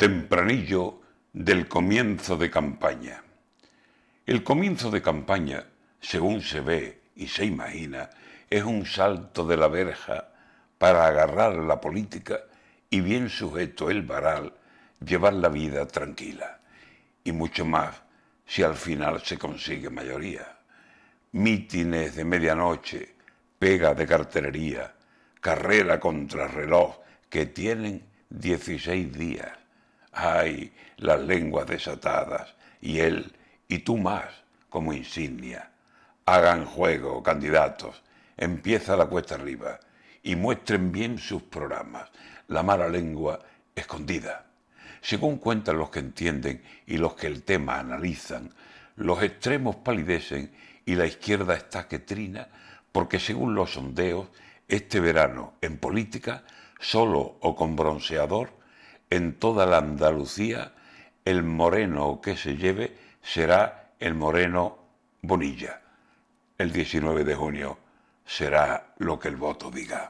Tempranillo del comienzo de campaña. El comienzo de campaña, según se ve y se imagina, es un salto de la verja para agarrar la política y bien sujeto el varal, llevar la vida tranquila. Y mucho más si al final se consigue mayoría. Mítines de medianoche, pega de carterería, carrera contra reloj que tienen 16 días ay, las lenguas desatadas, y él y tú más como insignia. Hagan juego, candidatos, empieza la cuesta arriba y muestren bien sus programas, la mala lengua escondida. Según cuentan los que entienden y los que el tema analizan, los extremos palidecen y la izquierda está que trina, porque según los sondeos, este verano en política, solo o con bronceador, en toda la Andalucía el moreno que se lleve será el moreno Bonilla. El 19 de junio será lo que el voto diga.